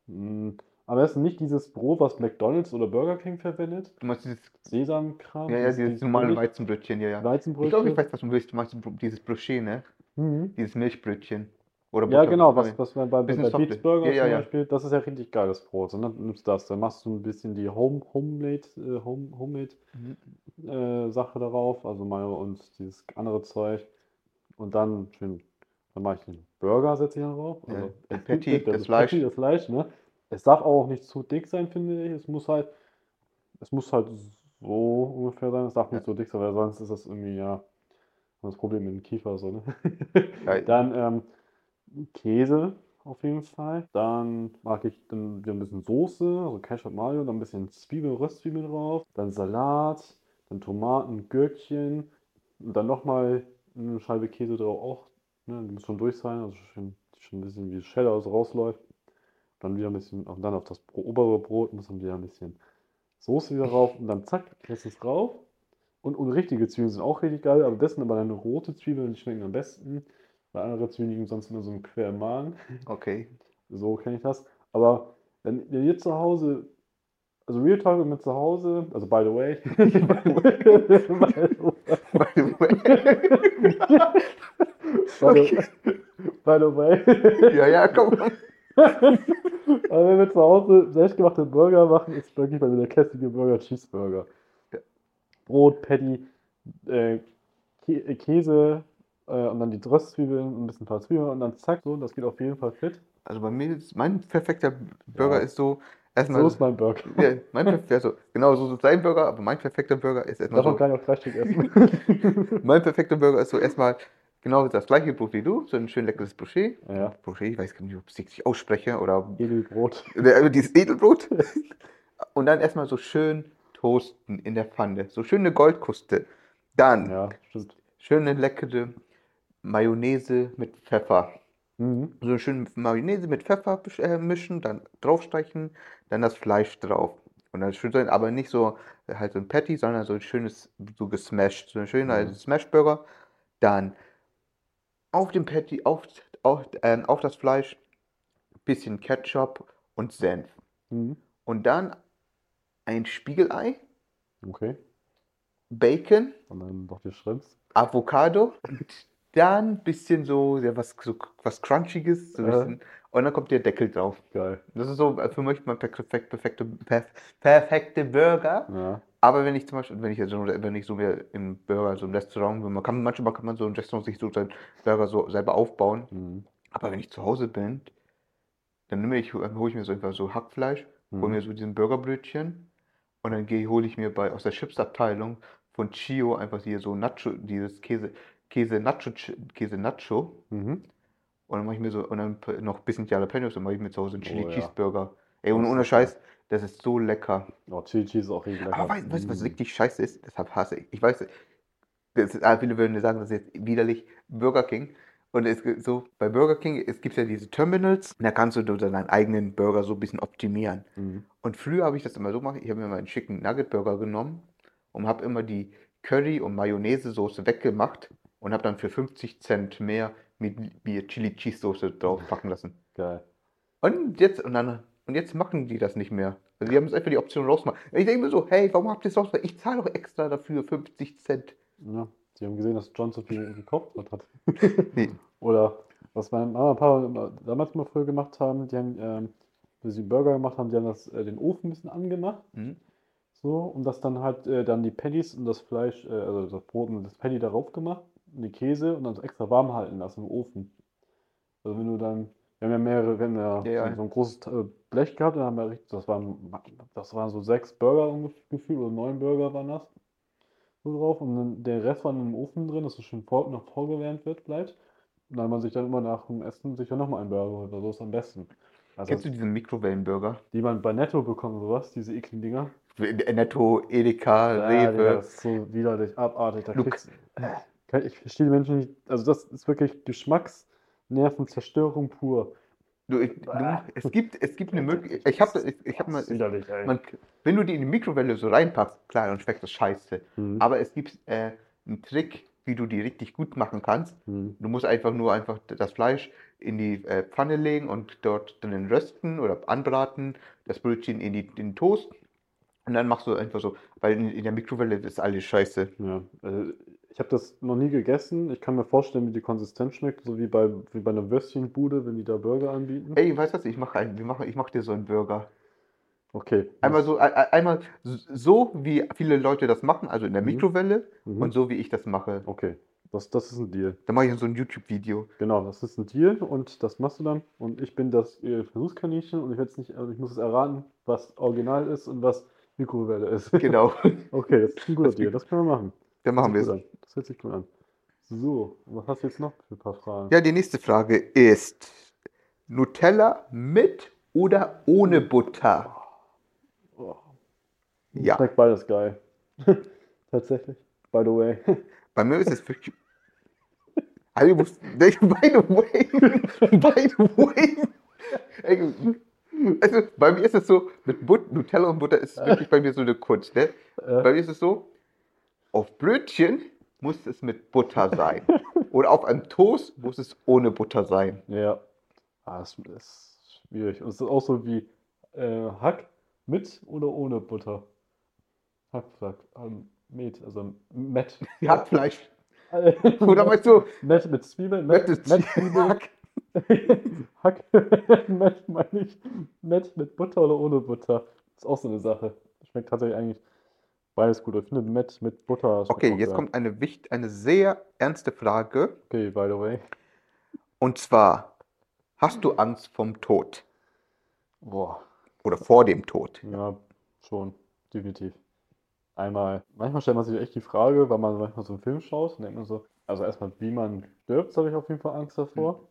Mm, Am besten nicht dieses Brot, was McDonald's oder Burger King verwendet. Du meinst dieses, Sesamkram. ja, ja, dieses normale Billig- Weizenbrötchen, ja, ja. Ich Weizenbrötchen. glaube, ich weiß, was du willst. Du meinst dieses Brochet, ne? Mhm. Dieses Milchbrötchen. Oder Ja, genau, was, was man bei, bei Beats. Burger Ja, ja, zum ja. Beispiel, das ist ja richtig geiles Brot. Und dann nimmst du das, dann machst du ein bisschen die Home, Homemade, äh, Home, Homemade Mhm. äh, Sache darauf, also Mayo und dieses andere Zeug. Und dann schön, dann mache ich den Burger, setze ich dann drauf. Ja, Also, das Patty, gibt- das Fleisch. Patty, das Fleisch, ne? Es darf auch nicht zu dick sein, finde ich. Es muss halt, es muss halt so ungefähr sein. Es darf nicht so dick sein, weil sonst ist das irgendwie, ja, das Problem mit dem Kiefer, so, ne? Ja. Dann ähm, Käse auf jeden Fall. Dann mag ich dann wieder ein bisschen Soße, also Ketchup Mayo, dann ein bisschen Zwiebel, Röstzwiebeln drauf, dann Salat, dann Tomaten, Gürkchen und dann nochmal eine Scheibe Käse drauf auch. Ne, die muss schon durch sein, also schon, schon ein bisschen wie Cheddar rausläuft. Dann wieder ein bisschen, und dann auf das obere Brot muss dann wieder ein bisschen Soße wieder drauf und dann zack, lässt es drauf. Und, und richtige Zwiebeln sind auch richtig geil, aber das sind aber dann rote Zwiebeln, die schmecken am besten. Weil andere Zwiebeln liegen sonst nur so im quer im Magen. Okay. So kenne ich das. Aber wenn wenn ihr zu Hause, also Real Talk mit zu Hause, also by the way, by the, by the way, ja, ja, komm. aber wenn wir zu Hause selbstgemachte Burger machen, ist wirklich bei mir der klassische Burger Cheeseburger. Ja. Brot, Patty, äh, Kä äh, Käse äh, und dann die Röstzwiebeln, ein bisschen ein paar Zwiebeln und dann zack, so, das geht auf jeden Fall fit. Also bei mir ist mein perfekter Burger Ja. ist so, erstmal, So ist mein Burger. ja, mein perf- also, genau so ist sein Burger, aber mein perfekter Burger ist erstmal Davon so, kann ich auch drei Stück essen. mein perfekter Burger ist so erstmal genau das gleiche Brot wie du, so ein schön leckeres Brochet. ja, Brochet, ich weiß gar nicht, ob ich es richtig ausspreche oder Edelbrot. Dieses Edelbrot. Und dann erstmal so schön toasten in der Pfanne. So schöne Goldkruste. Dann Ja, schöne leckere Mayonnaise mit Pfeffer. Mhm. So eine schöne Mayonnaise mit Pfeffer äh, mischen, dann draufstreichen, dann das Fleisch drauf. Und dann schön sein, aber nicht so äh, halt so ein Patty, sondern so ein schönes, so gesmashed, so ein schöner Mhm. Smash-Burger. Dann auf dem Patty, auf, auf, ähm, auf das Fleisch, bisschen Ketchup und Senf. Mhm. Und dann ein Spiegelei, Okay. Bacon, Und dann noch die Shrimps. Avocado und dann ein bisschen so, ja, was, so was Crunchiges. So bisschen, und dann kommt der Deckel drauf. Geil. Das ist so äh, für mich mein perfekt, perfekte, perf, perfekte Burger. Ja. Aber wenn ich zum Beispiel, wenn ich jetzt so, wenn ich so mir im Burger, so im Restaurant, bin, man kann, manchmal kann man so im Restaurant sich so seinen Burger so selber aufbauen. Mhm. Aber wenn ich zu Hause bin, dann nehme ich, hole ich mir so einfach so Hackfleisch, hole Mhm. mir so diesen Burgerbrötchen und dann gehe, hole ich mir bei, aus der Chipsabteilung von Chio einfach hier so Nacho, dieses Käse, Käse Nacho, Käse Nacho. Mhm. Und dann mache ich mir so, und dann noch ein bisschen Jalapenos und mache ich mir zu Hause einen Chili Oh ja. Cheeseburger. Ey, und ohne. Scheiß, das ist so lecker. Oh, Chili Cheese ist auch richtig lecker. Aber weißt du, was Mm. richtig scheiße ist? Deshalb hasse ich. Ich weiß, das ist, ah, viele würden sagen, das ist jetzt widerlich Burger King. Und es so, bei Burger King, es gibt ja diese Terminals, da kannst du deinen eigenen Burger so ein bisschen optimieren. Mhm. Und früher habe ich das immer so gemacht, ich habe mir mal einen schicken Nugget Burger genommen und habe immer die Curry- und Mayonnaise-Soße weggemacht und habe dann für 50 Cent mehr mit mir Chili Cheese Soße draufpacken lassen. Geil. Und jetzt, und dann, und jetzt machen die das nicht mehr. Also die haben jetzt einfach die Option rausgemacht. Ich denke mir so, hey, warum habt ihr es rausgemacht? Ich zahle doch extra dafür 50 Cent. Ja. Sie haben gesehen, dass John so viel gekauft hat. Nee. Oder was meine Mama und Papa damals mal früher gemacht haben, die haben, ähm, wenn sie Burger gemacht haben, die haben das, äh, den Ofen ein bisschen angemacht. Hm? So, und das dann halt äh, dann die Patties und das Fleisch, äh, also das Brot und das Patty darauf gemacht, und die Käse und dann so extra warm halten lassen im Ofen. Also wenn du dann, wir haben ja mehrere, wir haben ja, Ja, so ein großes äh, Blech gehabt, dann haben wir richtig, das waren, das waren so sechs Burger ungefähr oder neun Burger waren das. So drauf und dann der Rest war dann im Ofen drin, dass es schön vor, noch vorgewärmt wird, bleibt. Und dann man sich dann immer nach dem Essen sich dann nochmal einen Burger holt, oder so ist am besten. Also Kennst du diesen Mikrowellenburger? die man bei Netto bekommt, sowas, diese ekligen Dinger. Netto, Edeka, Ja, Digga, Rewe. das ist so widerlich, abartig. Da kriegst, äh, ich verstehe die Menschen nicht. Also, das ist wirklich Geschmacksnervenzerstörung pur. Du, ich, du, es gibt, es gibt eine Möglichkeit. Ich habe, ich, ich habe mal, widerlich, man, wenn du die in die Mikrowelle so reinpackst, klar, dann schmeckt das scheiße. Mhm. Aber es gibt äh, einen Trick, wie du die richtig gut machen kannst. Mhm. Du musst einfach nur einfach das Fleisch in die äh, Pfanne legen und dort dann rösten oder anbraten, das Brötchen in, die, in den Toast. Und dann machst du einfach so, weil in, in der Mikrowelle ist alles scheiße. Ja, äh, ich habe das noch nie gegessen. Ich kann mir vorstellen, wie die Konsistenz schmeckt, so wie bei, wie bei einer Würstchenbude, wenn die da Burger anbieten. Ey, weißt du was? Ich mache einen, wir machen, ich mache dir so einen Burger. Okay. Einmal so, ein- ein- einmal so, wie viele Leute das machen, also in der Mhm. Mikrowelle Mhm. und so, wie ich das mache. Okay, das, das ist ein Deal. Dann mache ich so ein YouTube-Video. Genau, das ist ein Deal und das machst du dann. Und ich bin das äh, Versuchskaninchen und ich werde nicht, also ich muss es erraten, was Original ist und was Mikrowelle ist. Genau. Okay, das ist ein guter Das- Deal, das können wir machen. Dann machen wir es. Das hört sich gut an. So, was hast du jetzt noch für ein paar Fragen? Ja, die nächste Frage ist: Nutella mit oder ohne Butter? Oh, Ja. Schmeckt beides geil. Tatsächlich. By the way. Bei mir ist es wirklich. Also, by the way, by the way. Also, bei mir ist es so, mit But Nutella und Butter ist es wirklich bei mir so eine Kunst. Ne? Bei mir ist es so, auf Brötchen muss es mit Butter sein. Oder auf einem Toast muss es ohne Butter sein. ja. Ah, das ist schwierig. Und es ist auch so wie äh, Hack mit oder ohne Butter. Hackfleisch. Ähm, Met, also Met. Hackfleisch. Oder meinst du, Met mit Zwiebeln? Met Met Zwiebeln. Hack. Hack. Met meine ich. Met mit Butter oder ohne Butter? Ist auch so eine Sache. Schmeckt tatsächlich eigentlich beides gut. Ich finde Met mit Butter. Okay, jetzt kommt eine, wicht, eine sehr ernste Frage. Okay, by the way. Und zwar, hast du Angst vom Tod? Boah. Oder vor dem Tod? Ja, schon, definitiv. Einmal, manchmal stellt man sich echt die Frage, weil man manchmal so einen Film schaut und denkt man so, also erstmal, wie man stirbt, habe ich auf jeden Fall Angst davor.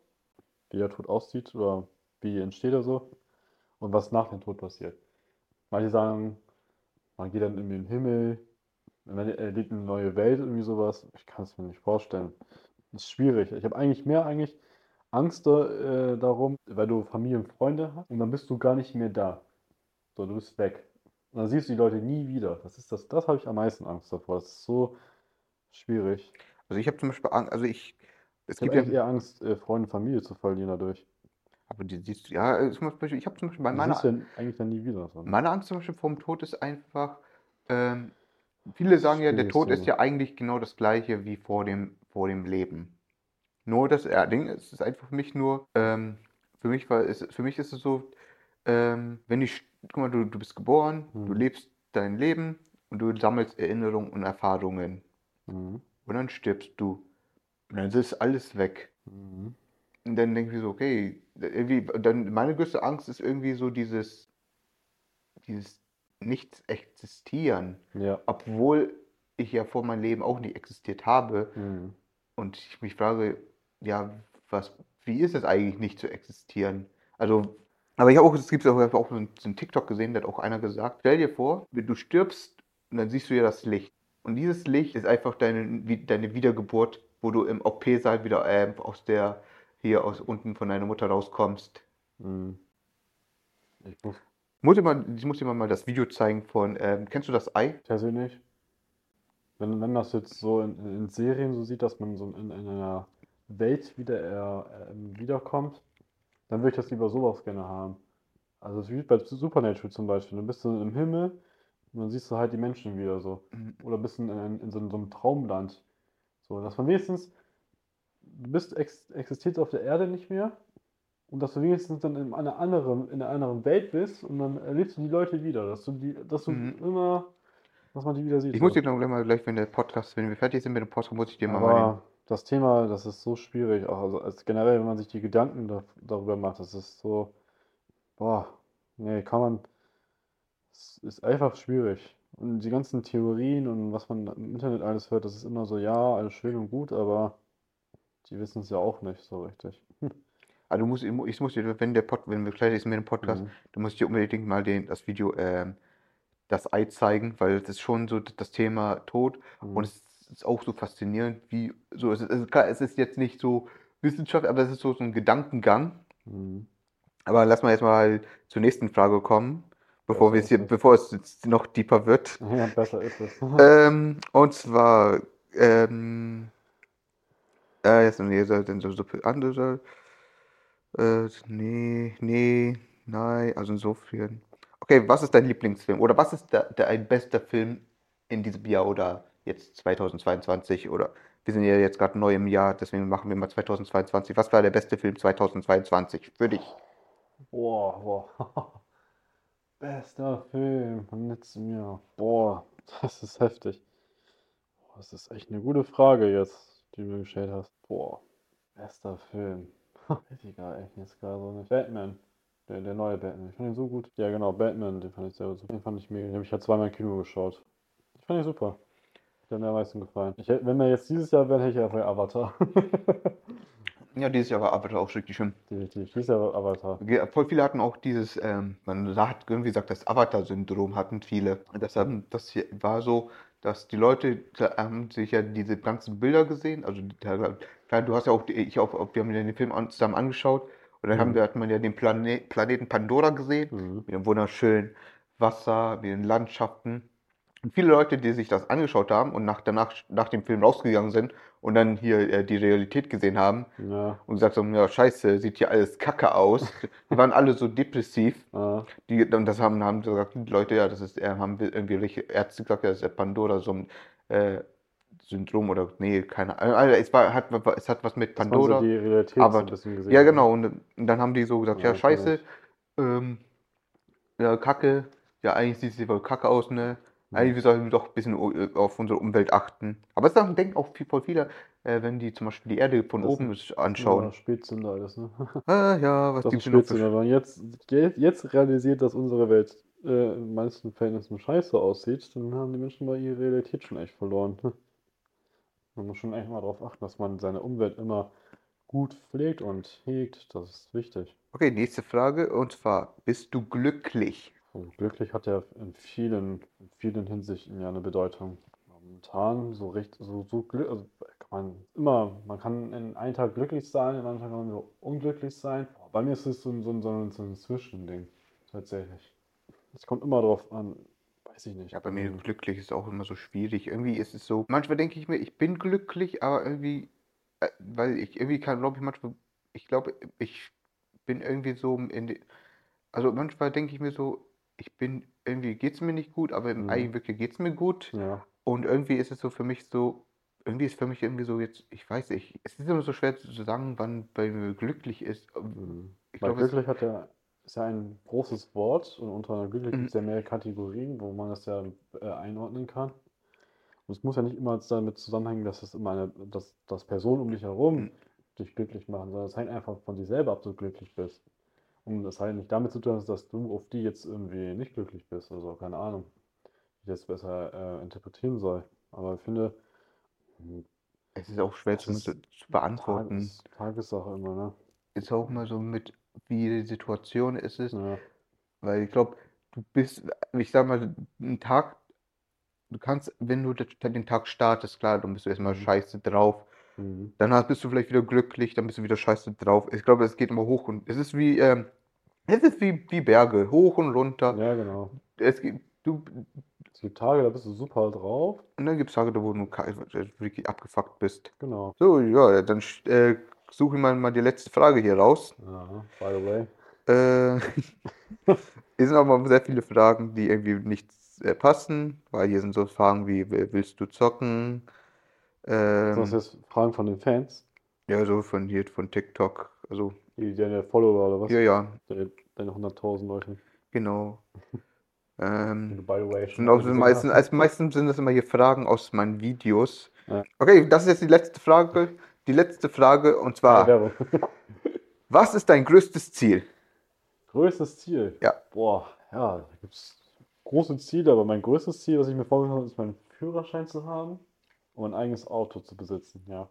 Wie der Tod aussieht oder wie entsteht er so und was nach dem Tod passiert. Manche sagen, man geht dann in den Himmel, man erlebt eine neue Welt, irgendwie sowas. Ich kann es mir nicht vorstellen. Das ist schwierig. Ich habe eigentlich mehr eigentlich Angst äh, darum, weil du Familie und Freunde hast und dann bist du gar nicht mehr da. So, du bist weg. Und dann siehst du die Leute nie wieder. Das ist das, das habe ich am meisten Angst davor. Das ist so schwierig. Also ich habe zum Beispiel Angst, also ich, es Ich gibt ja, eher Angst, äh, Freunde und Familie zu verlieren dadurch. Aber die siehst du, ja, äh, zum Beispiel, ich habe zum Beispiel bei meiner, siehst du ja eigentlich dann nie wieder. So. meine Angst zum Beispiel vom Tod ist einfach, ähm, viele sagen ja, der Tod ist ja eigentlich genau das gleiche wie vor dem, vor dem Leben. Nur das ja, Ding ist, es ist einfach für mich nur, ähm, für mich war es, für mich ist es so, ähm, wenn ich, guck mal, du, du bist geboren, du Mhm. lebst dein Leben und du sammelst Erinnerungen und Erfahrungen Mhm. und dann stirbst du und dann ist alles weg. Mhm. Und dann denke ich so, okay, irgendwie, dann meine größte Angst ist irgendwie so dieses, dieses Nichts existieren. Ja. Obwohl ich ja vor meinem Leben auch nicht existiert habe. Mhm. Und ich mich frage, ja, was, wie ist es eigentlich nicht zu existieren? Also, aber ich habe auch, es gibt auch, auch so einen TikTok gesehen, da hat auch einer gesagt, stell dir vor, wenn du stirbst und dann siehst du ja das Licht. Und dieses Licht ist einfach deine, deine Wiedergeburt, wo du im OP-Saal wieder ähm, aus der, hier aus unten von deiner Mutter rauskommst. Mhm. Ich muss Muss dir mal, ich muss dir mal das Video zeigen von, ähm, kennst du das Ei? persönlich, wenn, wenn das jetzt so in, in Serien so sieht, dass man so in, in einer Welt wieder äh, ähm, wiederkommt, dann würde ich das lieber sowas gerne haben. Also es wie bei Supernatural zum Beispiel. Dann bist du im Himmel und dann siehst du halt die Menschen wieder so. Mhm. Oder bist in, in, in so, so einem Traumland. So, dass man wenigstens, du bist ex, existierst auf der Erde nicht mehr und dass du wenigstens dann in einer anderen, in einer anderen Welt bist und dann erlebst du die Leute wieder, dass du die, dass du Mhm. immer, dass man die wieder sieht. Ich muss dir dann gleich mal, gleich, wenn der Podcast, wenn wir fertig sind mit dem Podcast, muss ich dir mal Aber das Thema, das ist so schwierig, auch also als generell, wenn man sich die Gedanken da, darüber macht, das ist so, boah, nee, kann man, es ist einfach schwierig. Und die ganzen Theorien und was man im Internet alles hört, das ist immer so, ja, alles schön und gut, aber die wissen es ja auch nicht so richtig. Also du musst, ich mu- ich muss dir, wenn der Pod, wenn wir gleich ist mit dem Podcast, Mhm. du musst dir unbedingt mal den, das Video, ähm, das Ei zeigen, weil das ist schon so das Thema Tod Mhm. und es ist auch so faszinierend, wie, so, es ist, es ist, klar, es ist jetzt nicht so Wissenschaft, aber es ist so, so ein Gedankengang. Mhm. Aber lass mal jetzt mal zur nächsten Frage kommen, bevor wir es hier, bevor es jetzt noch deeper wird. Ja, besser ist es. Ähm, und zwar, ähm, äh, jetzt nee, so, denn so, so viel andere, äh, nee, nee, nein, also insofern. Okay, was ist dein Lieblingsfilm? Oder was ist der, der ein bester Film in diesem Jahr oder jetzt 2022? Oder wir sind ja jetzt gerade neu im Jahr, deswegen machen wir mal 2022. Was war der beste Film 2022 für dich? Boah, boah. Bester Film von letztem Jahr. Boah, das ist heftig. Das ist echt eine gute Frage jetzt, die du mir gestellt hast. Boah, bester Film. Weiß ich gar echt jetzt gerade so nicht. Batman. Der, der neue Batman. Ich fand ihn so gut. Ja, genau, Batman, den fand ich sehr gut. Den fand ich mega. Den habe ich ja zweimal im Kino geschaut. Ich fand ihn super. Der hat mir am meisten gefallen. Ich, wenn wir jetzt dieses Jahr wären, hätte ich einfach Avatar. Ja, dieses Jahr war Avatar auch richtig schön. Definitiv. Dieses Jahr Avatar. Ja, Voll viele hatten auch dieses, ähm, man hat irgendwie gesagt, das Avatar-Syndrom hatten viele. Das, haben, das hier war so, dass die Leute haben sich ja diese ganzen Bilder gesehen. Also klar, du hast ja auch, ich auch, wir haben ja den Film zusammen angeschaut und dann haben Mhm. wir, hat man ja den Plane Planeten Pandora gesehen, Mhm. mit dem wunderschönen Wasser, mit den Landschaften. Und viele Leute, die sich das angeschaut haben und nach, danach, nach dem Film rausgegangen sind und dann hier äh, die Realität gesehen haben, Ja. und gesagt haben, ja, scheiße, sieht hier alles kacke aus. Die waren alle so depressiv. Ah. Die, und das haben, haben gesagt, die Leute, ja, das ist, äh, haben irgendwie Ärzte gesagt, ja, das ist der Pandora so ein äh, Syndrom oder nee, keine Ahnung. Also es war, hat, es hat was mit Dass man so Pandora. die Realität aber- so ein bisschen gesehen Ja, genau. Und, und dann haben die so gesagt, Ja, ja, scheiße, ähm, ja, kacke, ja, eigentlich sieht sie wohl kacke aus, ne? Eigentlich Mhm. sollten wir doch ein bisschen äh, auf unsere Umwelt achten. Aber es denken auch viel, voll viele, äh, wenn die zum Beispiel die Erde von Das oben anschauen. Ja, Spätzünder alles, ne? Ah, ja, was Das gibt's Spätzünder. Wenn man jetzt, jetzt, jetzt realisiert, dass unsere Welt äh, in manchen Verhältnissen scheiße aussieht, dann haben die Menschen mal ihre Realität schon echt verloren. Man muss schon echt mal darauf achten, dass man seine Umwelt immer gut pflegt und hegt. Das ist wichtig. Okay, nächste Frage. Und zwar, bist du glücklich? Und glücklich hat ja in vielen, in vielen Hinsichten ja eine Bedeutung. Momentan so richtig, so, so glück, also kann man immer, man kann in einem Tag glücklich sein, in einem Tag kann man so unglücklich sein. Bei mir ist es so ein, so so so ein Zwischending, tatsächlich. Es kommt immer drauf an, weiß ich nicht. Ja, bei mir Also, glücklich ist auch immer so schwierig. Irgendwie ist es so, manchmal denke ich mir, ich bin glücklich, aber irgendwie, äh, weil ich irgendwie kann, glaube ich, manchmal, ich glaube, ich bin irgendwie so in die, also manchmal denke ich mir so, ich bin, irgendwie geht es mir nicht gut, aber im Mhm. Eigentlich wirklich geht es mir gut. Ja, Und irgendwie ist es so für mich so, irgendwie ist für mich irgendwie so jetzt, ich weiß nicht, es ist immer so schwer zu sagen, wann bei mir glücklich ist. mhm. Ich Weil glaube, glücklich hat ja, ist ja ein großes Wort und unter einer glücklich Mhm. gibt es ja mehrere Kategorien, wo man das ja äh, einordnen kann. Und es muss ja nicht immer damit zusammenhängen, dass es immer eine, dass, dass Personen um dich herum Mhm. dich glücklich machen, sondern es hängt einfach von dir selber ab, ob du glücklich bist. Und das hat nicht damit zu tun, dass du auf die jetzt irgendwie nicht glücklich bist oder so, keine Ahnung, wie ich das besser äh, interpretieren soll. Aber ich finde, Es ist auch schwer zu, zu beantworten. Tages, Tagessache immer, ne? Ist auch mal so mit, wie die Situation ist es. Ja. Weil ich glaube, du bist, ich sag mal, ein Tag, du kannst, wenn du den Tag startest, klar, dann bist du erstmal Mhm. scheiße drauf. Mhm. Danach bist du vielleicht wieder glücklich, dann bist du wieder scheiße drauf. Ich glaube, es geht immer hoch und es ist wie, ähm, es ist wie, wie Berge, hoch und runter. Ja, genau. Es gibt, du, Es gibt Tage, da bist du super drauf. und dann gibt es Tage, wo du wirklich abgefuckt bist. Genau. So, ja, dann äh, suche ich mal, mal die letzte Frage hier raus. Ja, by the way. Äh, hier sind auch mal sehr viele Fragen, die irgendwie nicht äh, passen, weil hier sind so Fragen wie, willst du zocken? Sind das Ähm, jetzt Fragen von den Fans? ja, so von hier, von TikTok. Also, deine Follower oder was? ja, ja, Deine, deine 100.000 Leute. genau. Ähm, by the way, und meistens, hast. als meistens sind das immer hier Fragen aus meinen Videos. Ja. Okay, das ist jetzt die letzte Frage. Die letzte Frage, und Ja, zwar, Werbung. was ist dein größtes Ziel? Größtes Ziel? Ja. Boah, ja, da gibt es große Ziele, aber mein größtes Ziel, was ich mir vorgenommen habe, ist meinen Führerschein zu haben und ein eigenes Auto zu besitzen, ja.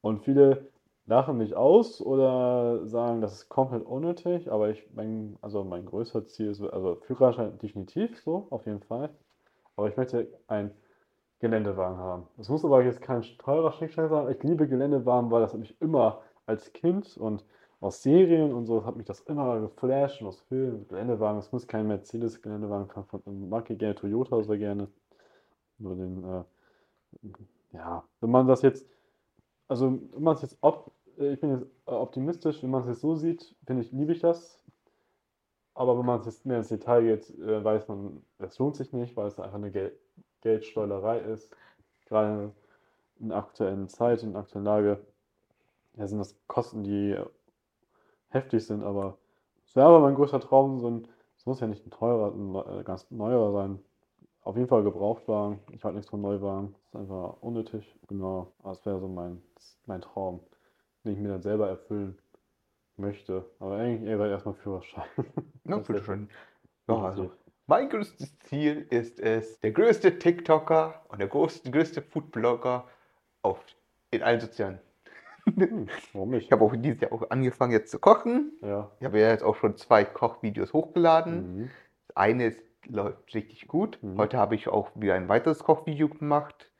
Und viele lachen mich aus oder sagen, das ist komplett unnötig, aber ich, mein, also mein größtes Ziel ist, also Führerschein definitiv so, auf jeden Fall. Aber ich möchte einen Geländewagen haben. Das muss aber jetzt kein teurer Schnickschnack sein. Ich liebe Geländewagen, weil das hat mich immer als Kind und aus Serien und so hat mich das immer geflasht und aus Filmen. Geländewagen, es muss kein Mercedes-Geländewagen ich mag ich gerne Toyota sehr gerne. Nur den, äh, ja, wenn man das jetzt, also wenn man es jetzt, op, äh, ich bin jetzt äh, optimistisch, wenn man es jetzt so sieht, finde ich, liebe ich das. Aber wenn man es jetzt mehr ins Detail geht, äh, weiß man, es lohnt sich nicht, weil es einfach eine Gel Geldsteuerei ist. Gerade in der aktuellen Zeit, in der aktuellen Lage, ja, sind das Kosten, die heftig sind, aber es wäre aber mein größter Traum, so ein, es muss ja nicht ein teurer, ein ganz neuer sein. Auf jeden Fall Gebrauchtwagen. Ich halte nichts von Neuwagen. Das ist einfach unnötig. Genau. Aber das wäre so mein, mein Traum, den ich mir dann selber erfüllen möchte. Aber eigentlich eher erstmal Führerschein. Bitteschön. schon Ja, also, mein größtes Ziel ist es, der größte TikToker und der größte, größte Foodblogger auf, in allen sozialen. Hm, warum nicht? Ich habe auch dieses Jahr auch angefangen jetzt zu kochen. Ja. Ich habe ja jetzt auch schon zwei Kochvideos hochgeladen. Mhm. Das eine ist, läuft richtig gut. Mhm. Heute habe ich auch wieder ein weiteres Kochvideo gemacht.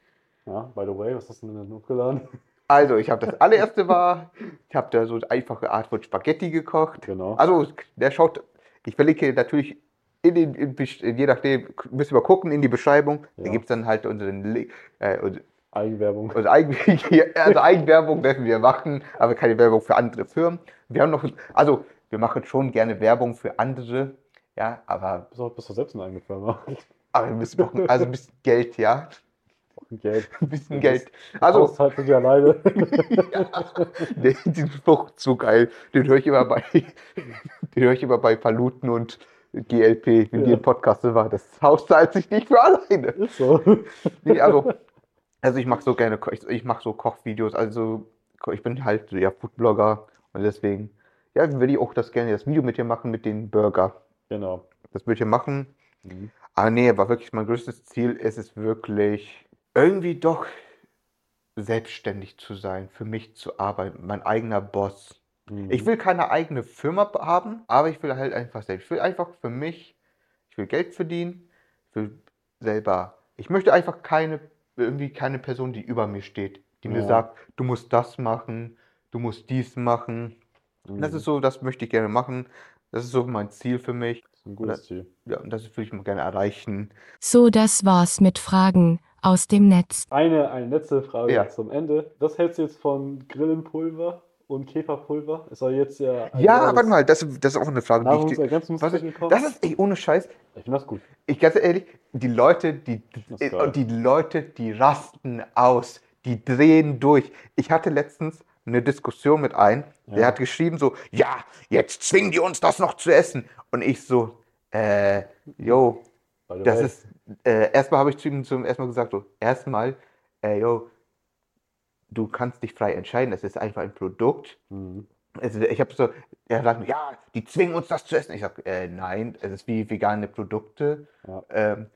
Ja, by the way, was hast du denn denn hochgeladen? Also, ich habe das allererste war, ich habe da so eine einfache Art von Spaghetti gekocht. Genau. Also, der schaut, ich verlinke natürlich in den, in, Besch- je nachdem, müssen wir gucken in die Beschreibung. Da Ja. gibt es dann halt unseren, Link- äh, unsere Eigenwerbung. unsere Eigen, also Eigenwerbung dürfen wir machen, aber keine Werbung für andere Firmen. Wir haben noch, also, wir machen schon gerne Werbung für andere, ja, aber, Bist du, bist du selbst eine eigene Firma? aber wir müssen noch, also ein bisschen Geld, ja, Geld. ein bisschen Das Geld. Also, Haushalt für dich alleine. Der, diesen Spruch so geil. Den höre ich immer bei, den höre ich immer bei Paluten und GLP, wenn die Ja. im Podcast war. Das Haus zahlt sich nicht für alleine. Ist so. Nee, also, also ich mache so gerne, ich, ich mache so Kochvideos. Also ich bin halt so, ja Foodblogger und deswegen, ja, will ich auch das gerne das Video mit dir machen mit den Burger. Genau. Das würde ich ja machen. Mhm. Aber nee, aber wirklich mein größtes Ziel ist es wirklich, irgendwie doch selbstständig zu sein, für mich zu arbeiten, mein eigener Boss. Mhm. Ich will keine eigene Firma haben, aber ich will halt einfach selbst. Ich will einfach für mich, ich will Geld verdienen, ich will selber. Ich möchte einfach keine, irgendwie keine Person, die über mir steht, die mir Ja. sagt, du musst das machen, du musst dies machen. Das Mhm. ist so, das möchte ich gerne machen. Das ist so mein Ziel für mich. Das ist ein gutes Ziel. Ja, und das will ich mal gerne erreichen. So, das war's mit Fragen aus dem Netz. Eine, eine letzte Frage Ja. zum Ende. Was hältst du jetzt von Grillenpulver und Käferpulver? Es soll jetzt ja. Ja, warte mal, das, das ist auch eine Frage, die ich, dir- was das ist, ey, ohne Scheiß, Ich finde das gut. Ich ganz ehrlich, die Leute, die, Das ist geil. und die Leute, die rasten aus, die drehen durch. Ich hatte letztens eine Diskussion mit einem, der Ja. hat geschrieben so, ja, jetzt zwingen die uns das noch zu essen. Und ich so, äh, yo, das way. ist, äh, erstmal habe ich zu ihm zum ersten Mal gesagt so, erstmal, äh, yo, du kannst dich frei entscheiden, es ist einfach ein Produkt. Mhm. Also ich habe so, er sagt, ja, die zwingen uns das zu essen. Ich sage, äh, nein, es ist wie vegane Produkte. Ja. Ähm,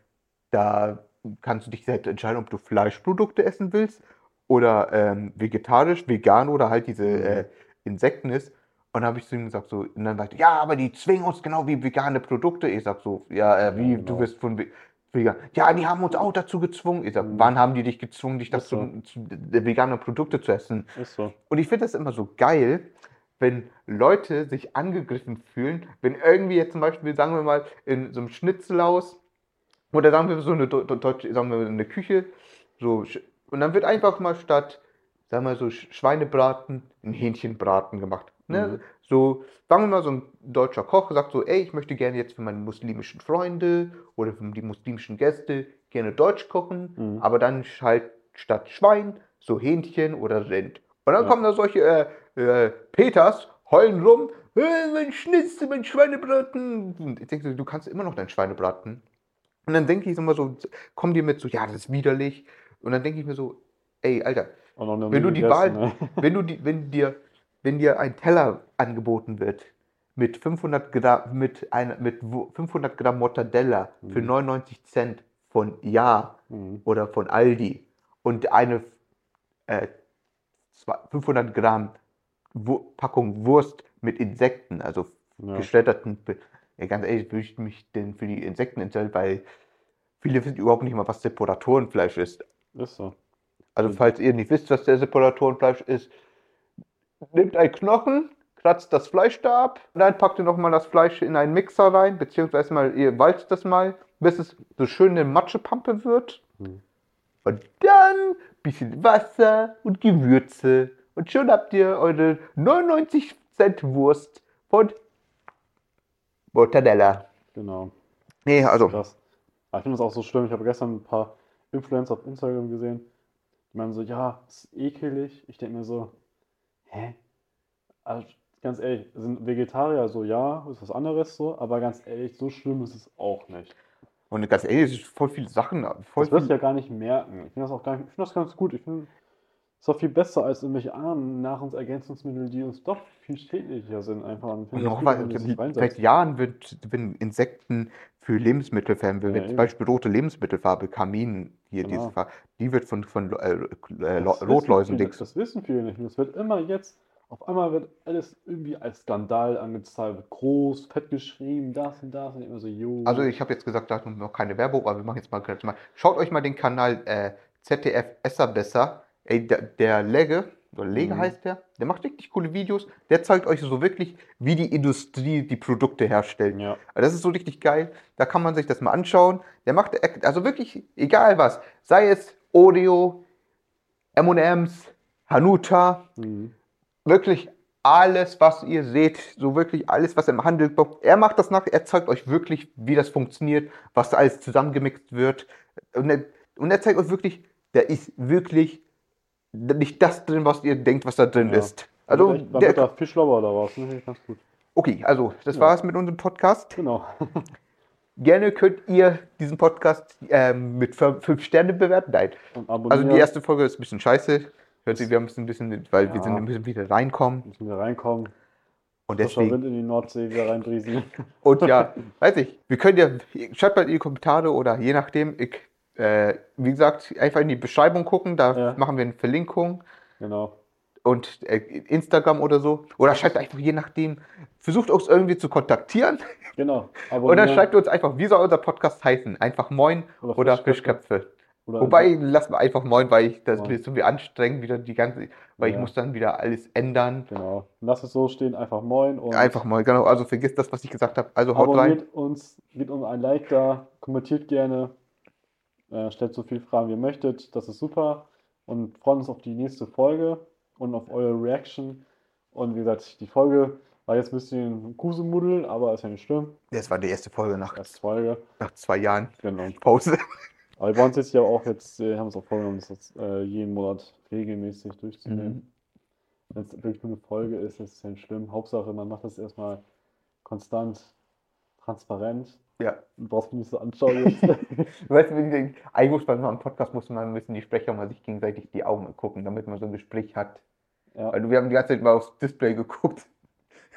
da kannst du dich selbst entscheiden, ob du Fleischprodukte essen willst oder ähm, vegetarisch, vegan oder halt diese äh, Insekten ist. Und dann habe ich zu ihm gesagt, so, und dann sagte, ja, aber die zwingen uns genau wie vegane Produkte. Ich sag so, ja, äh, wie, Ja, du genau. wirst von ve- vegan. Ja, die haben uns auch dazu gezwungen. Ich sag, Mhm. wann haben die dich gezwungen, dich Ist so. dazu zu, äh, vegane Produkte zu essen? Ist so. Und ich finde das immer so geil, wenn Leute sich angegriffen fühlen, wenn irgendwie jetzt zum Beispiel, sagen wir mal, in so einem Schnitzelhaus oder sagen wir so eine deu- deu- deutsche, sagen wir eine Küche, so, und dann wird einfach mal statt, sagen wir so Sch- Schweinebraten, ein Hähnchenbraten gemacht. Ne? Mhm. So, sagen wir mal, so ein deutscher Koch sagt so, ey, ich möchte gerne jetzt für meine muslimischen Freunde oder für die muslimischen Gäste gerne Deutsch kochen, Mhm. aber dann halt statt Schwein so Hähnchen oder Rind. Und dann Ja. kommen da solche äh, äh, Peters, heulen rum, äh, mein Schnitzel, mein Schweinebraten. Und ich denke, so, du kannst immer noch dein Schweinebraten. Und dann denke ich immer so, kommen die mit so, ja, das ist widerlich. Und dann denke ich mir so, ey, Alter, wenn du die gegessen, Wahl, ne? wenn du die, wenn dir, wenn dir ein Teller angeboten wird mit 500 Gramm, mit einer, mit wo- 500 Gramm Mortadella für Mhm. 99 Cent von Ja Mhm. oder von Aldi und eine äh, zwei- 500 Gramm Packung Wurst mit Insekten, also Ja. geschredderten, ja, ganz ehrlich, würde ich mich denn für die Insekten entscheiden, weil viele wissen überhaupt nicht mal, was Separatorenfleisch ist. Ist so. Also falls ihr nicht wisst, was der Separatorenfleisch ist, nehmt einen Knochen, kratzt das Fleisch da ab, dann packt ihr nochmal das Fleisch in einen Mixer rein, beziehungsweise mal, ihr walzt das mal, bis es so schön eine Matschepampe wird. Mhm. Und dann ein bisschen Wasser und Gewürze. Und schon habt ihr eure 99 Cent Wurst von Mortadella. Genau. Nee, also, Krass. Aber ich finde das auch so schlimm. Ich habe gestern ein paar Influencer auf Instagram gesehen. Die meinen so, ja, ist ekelig. Ich denke mir so, hä? Also, ganz ehrlich, sind Vegetarier so, ja, ist was anderes so, aber ganz ehrlich, so schlimm ist es auch nicht. und ganz ehrlich, es ist voll viele Sachen, voll Das wirst du ja gar nicht merken. Ich finde das auch gar nicht, ich finde das ganz gut. Ich finde, ist auch viel besser als irgendwelche anderen Nahrungsergänzungsmittel, die uns doch viel schädlicher sind. Einfach. Und Und das noch sich seit. Jahren wird, werden Insekten für Lebensmittel verwendet. Ja, zum eben. Beispiel rote Lebensmittelfarbe, Kamin, hier Genau. diese Farbe, die wird von, von äh, äh, Das Rotläusen viele- Das wissen viele nicht. Und es wird immer jetzt, auf einmal wird alles irgendwie als Skandal angezeigt, wird groß, fett geschrieben, das und das und immer so, jo. Also ich habe jetzt gesagt, da noch keine Werbung, aber wir machen jetzt mal mal. Schaut euch mal den Kanal äh, ZDF Esser besser. Ey, der, der Legge, oder Lege Mhm. heißt der, der macht richtig coole Videos. Der zeigt euch so wirklich, wie die Industrie die Produkte herstellt. ja, Also Das ist so richtig geil. Da kann man sich das mal anschauen. Der macht also wirklich egal was. Sei es Oreo, M&M's, Hanuta, mhm. wirklich alles, was ihr seht, so wirklich alles, was im Handel kommt. Er macht das nach, er zeigt euch wirklich, wie das funktioniert, was da alles zusammengemixt wird. Und er, und er zeigt euch wirklich, da ist wirklich nicht das drin, was ihr denkt, was da drin Ja. ist. Also, man der, wird da viel schlauer daraus, ne? Ganz gut. okay, also, das Ja. war's mit unserem Podcast. Genau. Gerne könnt ihr diesen Podcast ähm, mit 5 Sterne bewerten. Nein. Also die erste Folge ist ein bisschen scheiße. Hört sich, wir haben es ein bisschen, weil wir Ja. sind ein bisschen wieder reinkommen. müssen wir reinkommen, Und deswegen. Wind in die Nordsee wieder reinbriesen. Und ja, weiß ich, wir können ja, schreibt mal in die Kommentare oder je nachdem, ich, äh, wie gesagt, einfach in die Beschreibung gucken, da Ja. machen wir eine Verlinkung genau. und äh, Instagram oder so. Oder schreibt einfach je nachdem, versucht uns irgendwie zu kontaktieren Genau. und dann Abonnieren schreibt uns einfach, wie soll unser Podcast heißen? Einfach Moin Oder oder, Fischköpfe. Fischköpfe. oder Wobei, lassen wir einfach Moin, weil ich, das Moin. wird so wie anstrengend wieder die ganze, weil ich Ja. muss dann wieder alles ändern. Genau. Lass es so stehen, einfach moin und Einfach mal, genau, also vergisst das, was ich gesagt habe. Also haut rein. abonniert uns, gebt uns ein Like da, kommentiert gerne, äh, stellt so viele Fragen wie ihr möchtet, das ist super und freuen uns auf die nächste Folge und auf eure Reaction. Und wie gesagt, die Folge war jetzt ein bisschen Kusemudel, aber ist ja nicht schlimm. Das war die erste Folge nach, Erst Folge, nach zwei Jahren genau. Pause. Aber wir wollen es jetzt ja auch jetzt, äh, haben uns auch vorgenommen, das jetzt, äh, jeden Monat regelmäßig Mhm. durchzunehmen. Wenn es wirklich nur eine Folge ist, ist es ja nicht schlimm. Hauptsache, man macht das erstmal konstant, transparent. Ja. Du brauchst mich nicht so anschaulich. Weißt du, wenn ich denke, eigentlich muss man mal im Podcast muss man müssen die Sprecher mal sich gegenseitig die Augen gucken, damit man so ein Gespräch hat. ja. Weil wir haben die ganze Zeit mal aufs Display geguckt.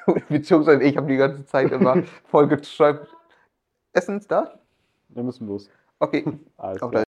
Beziehungsweise ich habe die ganze Zeit immer voll geschreibt. Essens da? Wir müssen los. Okay. Alles klar.